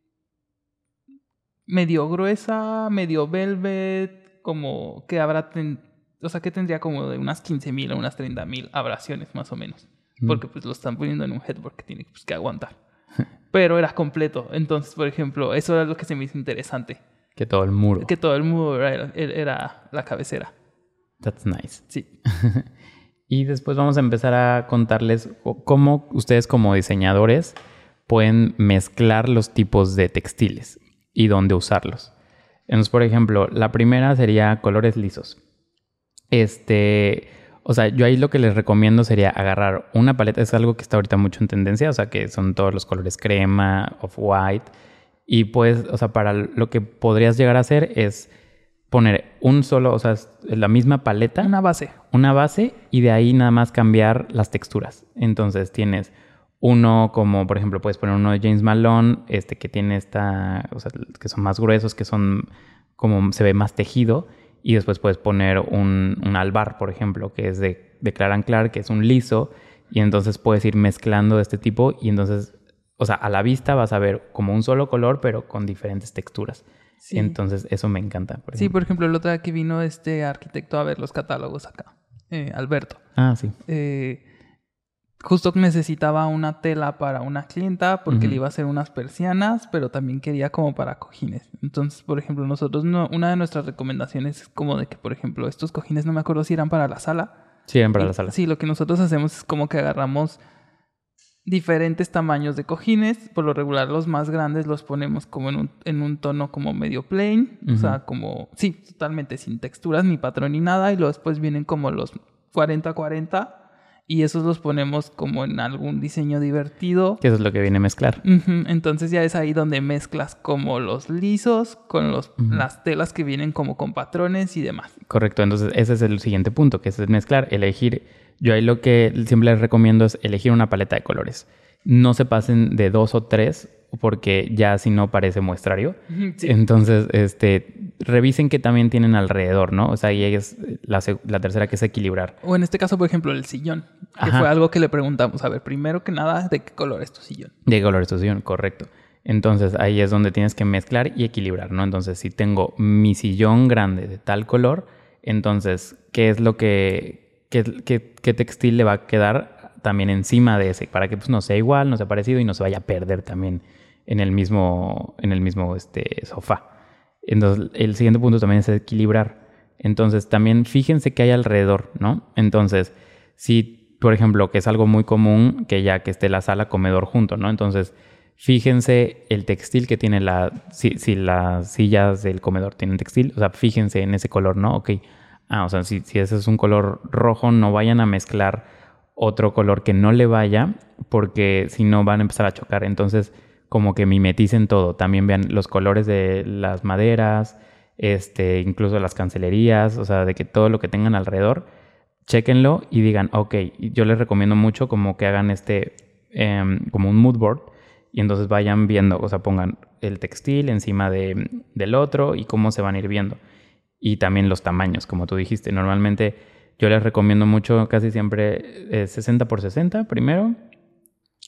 S1: medio gruesa, medio velvet, como que habrá, ten- o sea, que tendría como de unas 15.000 a unas 30.000 abrasiones más o menos.
S2: Mm.
S1: Porque pues lo están poniendo en un headboard que tiene pues, que aguantar. Pero era completo. Entonces, por ejemplo, eso era lo que se me hizo interesante.
S2: Que todo el muro.
S1: Que todo el muro era, era la cabecera.
S2: That's nice.
S1: Sí.
S2: Y después vamos a empezar a contarles co- cómo ustedes como diseñadores pueden mezclar los tipos de textiles y dónde usarlos. Entonces, por ejemplo, la primera sería colores lisos. Este, o sea, yo ahí lo que les recomiendo sería agarrar una paleta, es algo que está ahorita mucho en tendencia, o sea, que son todos los colores crema, off-white, y pues, o sea, para lo que podrías llegar a hacer es poner un solo, o sea, la misma paleta
S1: Una base.
S2: una base y de ahí nada más cambiar las texturas. Entonces tienes Uno como, por ejemplo, puedes poner uno de James Malone, este que tiene esta, o sea, que son más gruesos, que son como se ve más tejido. Y después puedes poner un, un albar, por ejemplo, que es de, de Clark Clark, que es un liso. Y entonces puedes ir mezclando de este tipo y entonces, o sea, a la vista vas a ver como un solo color, pero con diferentes texturas.
S1: Sí.
S2: Entonces, eso me encanta. Por
S1: Sí, por ejemplo, el otro día que vino este arquitecto a ver los catálogos acá, eh, Alberto.
S2: Ah, sí.
S1: eh, justo necesitaba una tela para una clienta porque le iba a hacer unas persianas, pero también quería como para cojines. Entonces, por ejemplo, nosotros no, una de nuestras recomendaciones es como de que, por ejemplo, estos cojines no me acuerdo si eran para la sala.
S2: Sí, eran para
S1: Y-
S2: la sala.
S1: Sí, lo que nosotros hacemos es como que agarramos diferentes tamaños de cojines. Por lo regular, los más grandes los ponemos como en un, en un tono como medio plain. O sea, como, sí, totalmente sin texturas, ni patrón, ni nada. Y luego después vienen como los 40-40. Y esos los ponemos como en algún diseño divertido.
S2: Que eso es lo que viene a mezclar.
S1: Entonces ya es ahí donde mezclas como los lisos con los, las telas que vienen como con patrones y demás.
S2: Correcto, entonces ese es el siguiente punto, que es mezclar, elegir. Yo ahí lo que siempre les recomiendo es elegir una paleta de colores. No se pasen de dos o tres, porque ya si no parece muestrario.
S1: Sí.
S2: Entonces, este, revisen que también tienen alrededor, ¿no? O sea, ahí es la, la tercera que es equilibrar.
S1: O en este caso, por ejemplo, el sillón, que
S2: Ajá.
S1: fue algo que le preguntamos. A ver, primero que nada, ¿de qué color es tu sillón?
S2: De colorización, correcto. Entonces ahí es donde tienes que mezclar y equilibrar, ¿no? Entonces si tengo mi sillón grande de tal color, entonces, ¿qué es lo que, qué, qué- qué textil le va a quedar también encima de ese? Para que pues no sea igual, no sea parecido y no se vaya a perder también en el mismo, en el mismo este, sofá. Entonces el siguiente punto también es equilibrar. Entonces también fíjense qué hay alrededor, ¿no? Entonces, si, por ejemplo, que es algo muy común que ya que esté la sala comedor junto, ¿no? Entonces, fíjense el textil que tiene la, si, si las sillas del comedor tienen textil, o sea, fíjense en ese color, ¿no? Ok, ah, o sea, si, si ese es un color rojo, no vayan a mezclar otro color que no le vaya, porque si no van a empezar a chocar. Entonces, como que mimeticen todo. También vean los colores de las maderas, este, incluso las cancelerías, o sea, de que todo lo que tengan alrededor, chéquenlo y digan, ok, yo les recomiendo mucho como que hagan este, em, como un mood board y entonces vayan viendo, o sea, pongan el textil encima de, del otro y cómo se van a ir viendo. Y también los tamaños, como tú dijiste. Normalmente yo les recomiendo mucho, casi siempre, eh, 60 por 60 primero.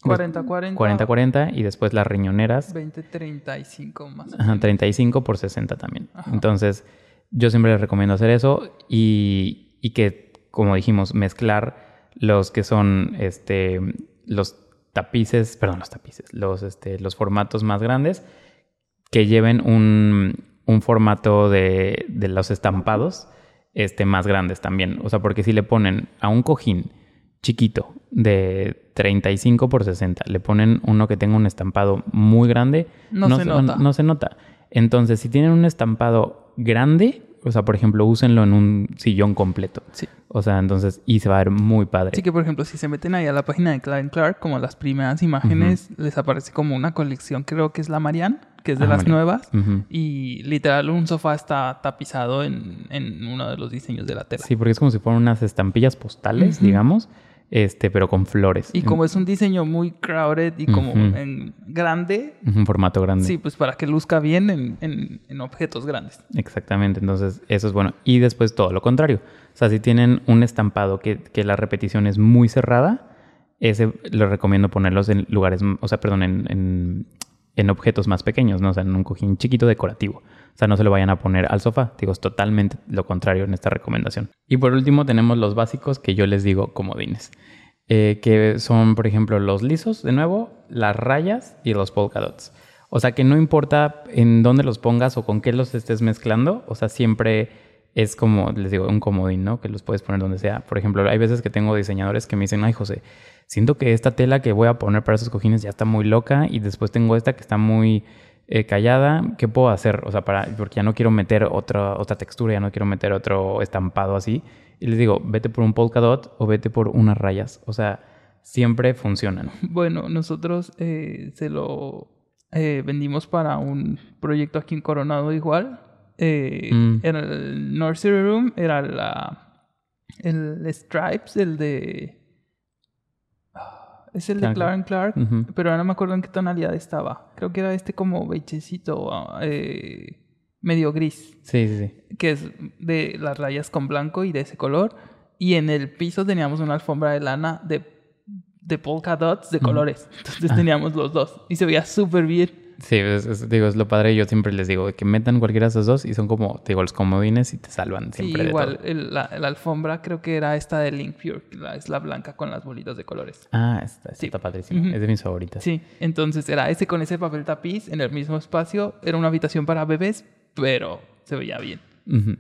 S1: 40-40.
S2: 40-40 y después las riñoneras
S1: 20-35 más
S2: Ajá,
S1: menos.
S2: 35 por 60 también.
S1: Ajá.
S2: Entonces, yo siempre les recomiendo hacer eso y, y que, como dijimos, mezclar los que son este, los tapices, perdón, los tapices, los, este, los formatos más grandes que lleven un, un formato de, de los estampados este, más grandes también. O sea, porque si le ponen a un cojín chiquito de 35 por 60, le ponen uno que tenga un estampado muy grande,
S1: No se nota.
S2: no se nota. Entonces, si tienen un estampado grande, o sea, por ejemplo, úsenlo en un sillón completo.
S1: Sí.
S2: O sea, entonces, y se va a ver muy padre.
S1: Así que, por ejemplo, si se meten ahí a la página de Clark Clark, como las primeras imágenes, les aparece como una colección, creo que es la Marianne, que es de
S2: Ah,
S1: las nuevas. Y literal, un sofá está tapizado en, en uno de los diseños de la tela.
S2: Sí, porque es como si fueran unas estampillas postales, digamos, este, pero con flores.
S1: Y como es un diseño muy crowded y como en grande,
S2: un formato grande.
S1: sí, pues para que luzca bien en, en- en objetos grandes.
S2: Exactamente, entonces eso es bueno. Y después todo lo contrario. O sea, si tienen un estampado que, que la repetición es muy cerrada, ese les recomiendo ponerlos en lugares, o sea, perdón, en, en- en objetos más pequeños, ¿no? O sea, en un cojín chiquito decorativo. O sea, no se lo vayan a poner al sofá. Digo, es totalmente lo contrario en esta recomendación. Y por último tenemos los básicos que yo les digo comodines. eh, que son, por ejemplo, los lisos, de nuevo, las rayas y los polka dots. O sea, que no importa en dónde los pongas o con qué los estés mezclando, o sea, siempre es como, les digo, un comodín, ¿no? Que los puedes poner donde sea. Por ejemplo, hay veces que tengo diseñadores que me dicen, ay, José, siento que esta tela que voy a poner para esos cojines ya está muy loca y después tengo esta que está muy eh, callada. ¿Qué puedo hacer? O sea, para, porque ya no quiero meter otra, otra textura, ya no quiero meter otro estampado así. Y les digo, vete por un polka dot o vete por unas rayas. O sea, siempre funcionan.
S1: Bueno, nosotros eh, se lo eh, vendimos para un proyecto aquí en Coronado igual.
S2: Mm.
S1: Era el Nursery Room, era la, el Stripes, el de... Es el de
S2: Clark
S1: Clark pero ahora no me acuerdo en qué tonalidad estaba. Creo que era este como beigecito, eh, medio gris,
S2: Sí, sí, sí.
S1: que es de las rayas con blanco y de ese color. Y en el piso teníamos una alfombra de lana de, de polka dots de colores. Entonces
S2: Ah.
S1: teníamos los dos y se veía súper bien.
S2: Sí, es, es- digo, es lo padre. Yo siempre les digo que metan cualquiera de esos dos y son como, digo, los comodines y te salvan
S1: Sí,
S2: siempre de
S1: igual,
S2: todo.
S1: el- la, la alfombra creo que era esta de Link Pure, la- es la blanca con las bolitas de colores.
S2: Ah, esta, esta
S1: Sí.
S2: está padrísima.
S1: Ujú.
S2: Es de mis favoritas.
S1: Sí, entonces era ese con ese papel tapiz en el mismo espacio. Era una habitación para bebés, pero se veía bien.
S2: Ujú.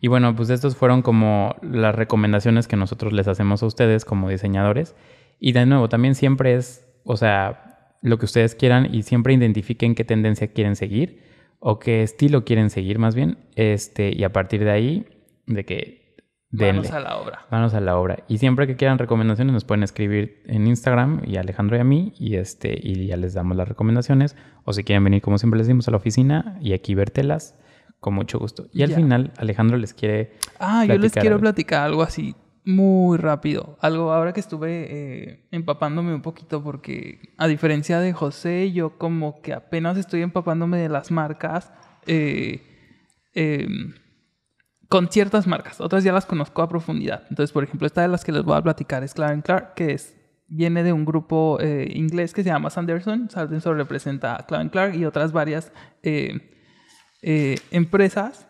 S2: Y bueno, pues estos fueron como las recomendaciones que nosotros les hacemos a ustedes como diseñadores. Y de nuevo, también siempre es, o sea, lo que ustedes quieran y siempre identifiquen qué tendencia quieren seguir o qué estilo quieren seguir más bien. Este, y a partir de ahí, de que denle.
S1: Vamos a la obra.
S2: Manos a la obra. Y siempre que quieran recomendaciones nos pueden escribir en Instagram y a Alejandro y a mí y este y ya les damos las recomendaciones. O si quieren venir, como siempre les dimos a la oficina y aquí vértelas, con mucho gusto. Y al
S1: Ya.
S2: final, Alejandro les quiere...
S1: Ah, yo les quiero
S2: algo.
S1: platicar algo así muy rápido. Algo ahora que estuve eh, empapándome un poquito porque a diferencia de José, yo como que apenas estoy empapándome de las marcas. eh, eh, con ciertas marcas, otras ya las conozco a profundidad. Entonces, por ejemplo, esta de las que les voy a platicar es Clark Clark, que es, viene de un grupo eh, inglés que se llama Sanderson. Sanderson representa a Clark Clark y otras varias empresas.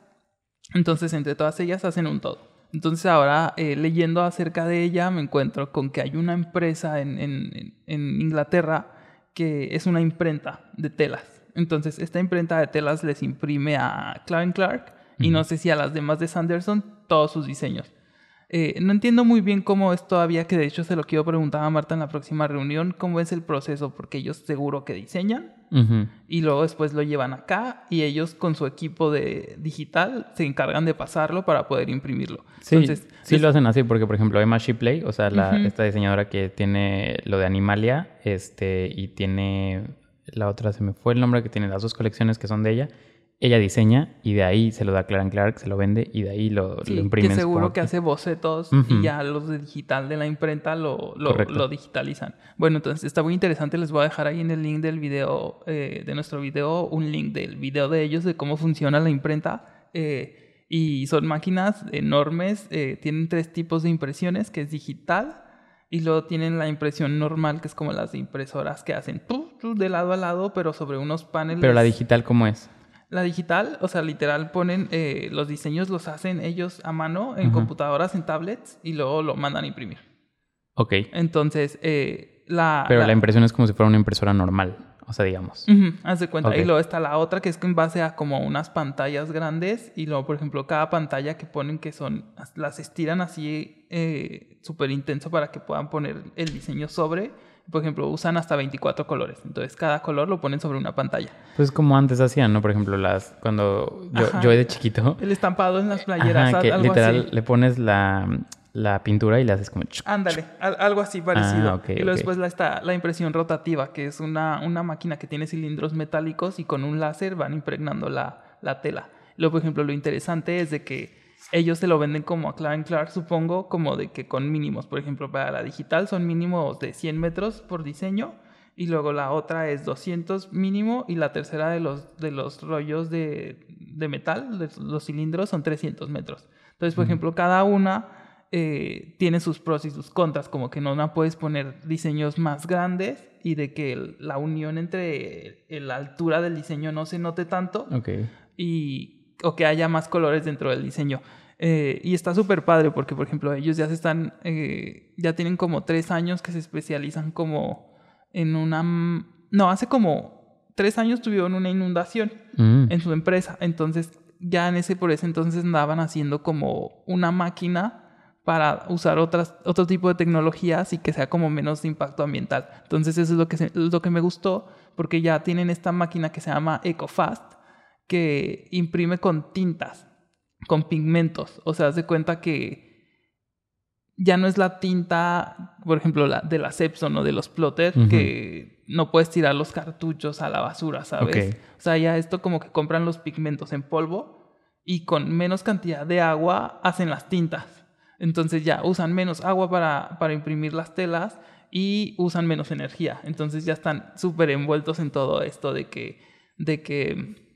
S1: Entonces, entre todas ellas hacen un todo. Entonces, ahora eh, leyendo acerca de ella, me encuentro con que hay una empresa en, en- en- Inglaterra que es una imprenta de telas. Entonces, esta imprenta de telas les imprime a Clark Clark y no sé si a las demás de Sanderson todos sus diseños. Eh, no entiendo muy bien cómo es todavía, que de hecho se lo quiero preguntar a Marta en la próxima reunión, cómo es el proceso, porque ellos seguro que diseñan y luego después lo llevan acá y ellos con su equipo de digital se encargan de pasarlo para poder imprimirlo.
S2: Sí,
S1: Entonces,
S2: sí lo hacen así porque, por ejemplo, Emma Shipley, o sea, la, esta diseñadora que tiene lo de Animalia este, y tiene la otra, se me fue el nombre que tiene las dos colecciones que son de ella. Ella diseña y de ahí se lo da a Clark Clark, se lo vende y de ahí lo,
S1: sí,
S2: lo imprimen.
S1: que seguro que hace bocetos y ya los de digital de la imprenta lo, lo, digitalizan. Bueno, entonces está muy interesante. Les voy a dejar ahí en el link del video, eh, de nuestro video, un link del video de ellos, de cómo funciona la imprenta. eh, y son máquinas enormes, eh, tienen tres tipos de impresiones, que es digital, y luego tienen la impresión normal, que es como las impresoras que hacen de lado a lado, pero sobre unos paneles.
S2: Pero la digital, ¿cómo es?
S1: La digital, o sea, literal ponen eh, los diseños, los hacen ellos a mano en computadoras, en tablets, y luego lo mandan a imprimir.
S2: Ok.
S1: Entonces, eh, la...
S2: Pero la impresión es como si fuera una impresora normal, o sea, digamos.
S1: Haz de cuenta. Y luego está la otra que es en base a como unas pantallas grandes y luego, por ejemplo, cada pantalla que ponen que son, las estiran así eh, súper intenso para que puedan poner el diseño sobre. Por ejemplo, usan hasta 24 colores. Entonces, cada color lo ponen sobre una pantalla.
S2: Pues como antes hacían, ¿no? Por ejemplo, las cuando yo, yo de chiquito,
S1: El estampado en las playeras,
S2: ajá, que
S1: algo
S2: literal
S1: así.
S2: le pones la, la pintura y le haces como...
S1: Ándale, al- algo así parecido.
S2: Ah,
S1: y luego después la, está la impresión rotativa, que es una, una máquina que tiene cilindros metálicos y con un láser van impregnando la, la tela. Luego, por ejemplo, lo interesante es de que ellos se lo venden como a Clark Clark, supongo, como de que con mínimos. Por ejemplo, para la digital son mínimos de 100 metros por diseño. Y luego la otra es 200 mínimo. Y la tercera de los, de los rollos de, de metal, de los cilindros, son 300 metros. Entonces, por ejemplo, cada una eh, tiene sus pros y sus contras, como que en una puedes poner diseños más grandes y de que el- la unión entre el- la altura del diseño no se note tanto
S2: Ok.
S1: y, o que haya más colores dentro del diseño. Eh, y está súper padre porque, por ejemplo, ellos ya se están, eh, ya tienen como tres años que se especializan como en una... No, hace como tres años tuvieron una inundación
S2: Mm.
S1: en su empresa. Entonces, ya en ese, por ese entonces andaban haciendo como una máquina para usar otras, otro tipo de tecnologías y que sea como menos de impacto ambiental. Entonces, eso es lo que, se- lo que me gustó, porque ya tienen esta máquina que se llama EcoFast, que imprime con tintas, con pigmentos. O sea, haz de cuenta que ya no es la tinta, por ejemplo, la de la Epson o de los plotter,
S2: Ujú.
S1: que no puedes tirar los cartuchos a la basura, ¿sabes? O sea, ya esto como que compran los pigmentos en polvo y con menos cantidad de agua hacen las tintas. Entonces ya usan menos agua para, para imprimir las telas y usan menos energía. Entonces ya están súper envueltos en todo esto de que, de que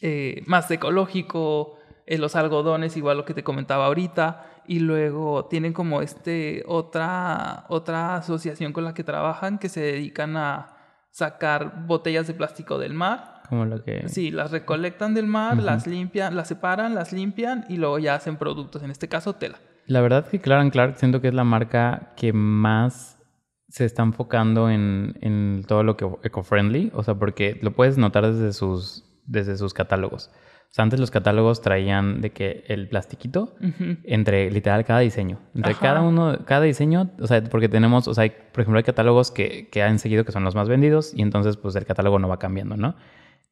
S1: eh, más ecológico, eh, los algodones, igual lo que te comentaba ahorita, y luego tienen como este otra, otra asociación con la que trabajan que se dedican a sacar botellas de plástico del mar.
S2: Como lo que...
S1: Sí, las recolectan del mar, las limpian, las separan, las limpian y luego ya hacen productos, en este caso tela.
S2: La verdad que Clark Clark siento que es la marca que más se está enfocando en, en todo lo que eco-friendly, o sea, porque lo puedes notar desde sus, desde sus catálogos. O sea, antes los catálogos traían de que el plastiquito entre literal cada diseño. Entre
S1: Ajá.
S2: cada uno, cada diseño, o sea, porque tenemos, o sea, hay- por ejemplo, hay catálogos que, que han seguido que son los más vendidos y entonces pues el catálogo no va cambiando, ¿no?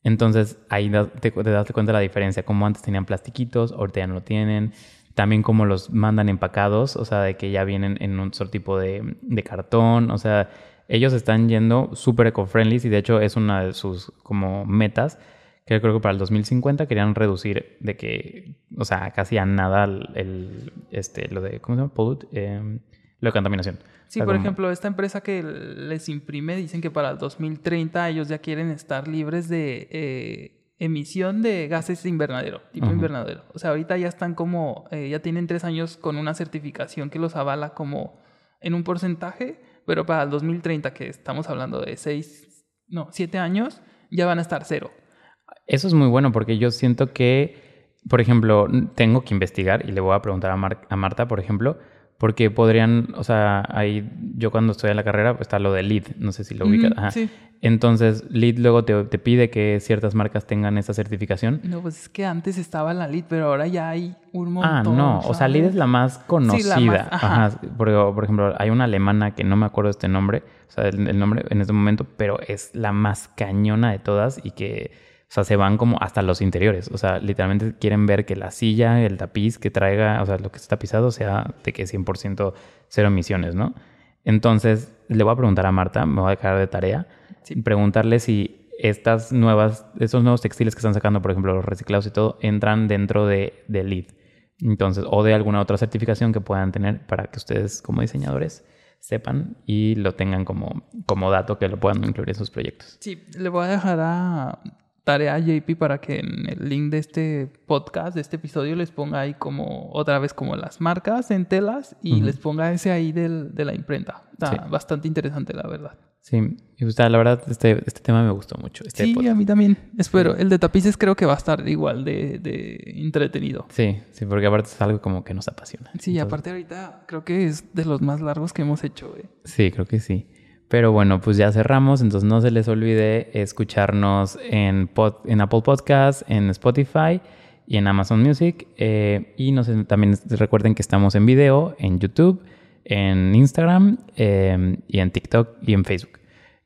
S2: Entonces ahí te, te das cuenta de la diferencia, como antes tenían plastiquitos, ahorita ya no lo tienen. También como los mandan empacados, o sea, de que ya vienen en un solo tipo de, de cartón, o sea, ellos están yendo súper eco-friendly y de hecho es una de sus como metas que creo que para el 2050 querían reducir de que, o sea, casi a nada el, el- este, lo de, ¿cómo se llama? Pollute, eh, lo de contaminación.
S1: Sí,
S2: O sea,
S1: por
S2: como-
S1: ejemplo, esta empresa que les imprime dicen que para el 2030 ellos ya quieren estar libres de eh, emisión de gases de invernadero, tipo invernadero. O sea, ahorita ya están como, eh, ya tienen tres años con una certificación que los avala como en un porcentaje, pero para el 2030, que estamos hablando de seis, no, siete años, ya van a estar cero.
S2: Eso es muy bueno porque yo siento que, por ejemplo, tengo que investigar y le voy a preguntar a, Mar- a Marta, por ejemplo, porque podrían, o sea, ahí yo cuando estoy en la carrera pues, está lo de LEED, no sé si lo ubicas.
S1: Ujú,
S2: Ajá.
S1: sí.
S2: Entonces, LEED luego te, te pide que ciertas marcas tengan esta certificación.
S1: No, pues es que antes estaba la LID, pero ahora ya hay un montón.
S2: Ah, no, o sea, LEED es la más conocida.
S1: más- ajá.
S2: Ajá, porque, por ejemplo, hay una alemana que no me acuerdo este nombre, o sea, el, el nombre en este momento, pero es la más cañona de todas y que, o sea, se van como hasta los interiores. O sea, literalmente quieren ver que la silla, el tapiz que traiga, o sea, lo que esté tapizado sea de que 100% cero emisiones, ¿no? Entonces, le voy a preguntar a Marta, me voy a dejar de tarea,
S1: Sí.
S2: preguntarle si estas nuevas, estos nuevos textiles que están sacando, por ejemplo, los reciclados y todo, entran dentro de, de LEED. Entonces, o de alguna otra certificación que puedan tener para que ustedes como diseñadores sepan y lo tengan como, como dato que lo puedan incluir en sus proyectos.
S1: Sí, le voy a dejar a tarea a JP para que en el link de este podcast, de este episodio, les ponga ahí como otra vez como las marcas en telas y les ponga ese ahí del, de la imprenta. Está
S2: Sí.
S1: bastante interesante, la verdad.
S2: Sí, y o sea, la verdad, este, este tema me gustó mucho. Este
S1: sí,
S2: podcast.
S1: a mí también. Espero. El de tapices creo que va a estar igual de, de entretenido.
S2: Sí, sí, porque aparte es algo como que nos apasiona.
S1: Sí,
S2: Entonces-
S1: aparte ahorita creo que es de los más largos que hemos hecho, güey.
S2: Sí, creo que sí. Pero bueno, pues ya cerramos, entonces no se les olvide escucharnos en, pod- en Apple Podcasts, en Spotify y en Amazon Music. eh, y no sé, también recuerden que estamos en video, en YouTube, en Instagram eh, y en TikTok y en Facebook.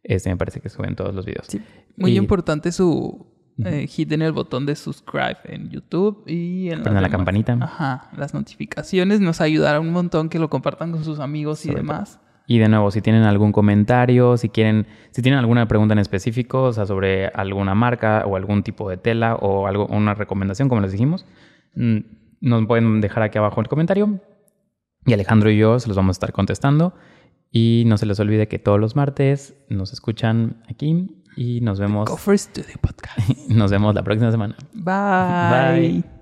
S2: Este me parece que suben todos los videos.
S1: Sí. Muy
S2: Y-
S1: importante su eh, hit en el botón de subscribe en YouTube y en
S2: la
S1: demás-
S2: campanita.
S1: Ajá, las notificaciones nos ayudará un montón que lo compartan con sus amigos y
S2: Sobre
S1: demás.
S2: Y de nuevo, si tienen algún comentario, si quieren, si tienen alguna pregunta en específico, o sea, sobre alguna marca o algún tipo de tela o algo, una recomendación, como les dijimos, mm, nos pueden dejar aquí abajo el comentario. Y Alejandro y yo se los vamos a estar contestando. Y no se les olvide que todos los martes nos escuchan aquí y nos vemos,
S1: Go First Studio Podcast.
S2: nos vemos la próxima semana.
S1: Bye.
S2: Bye.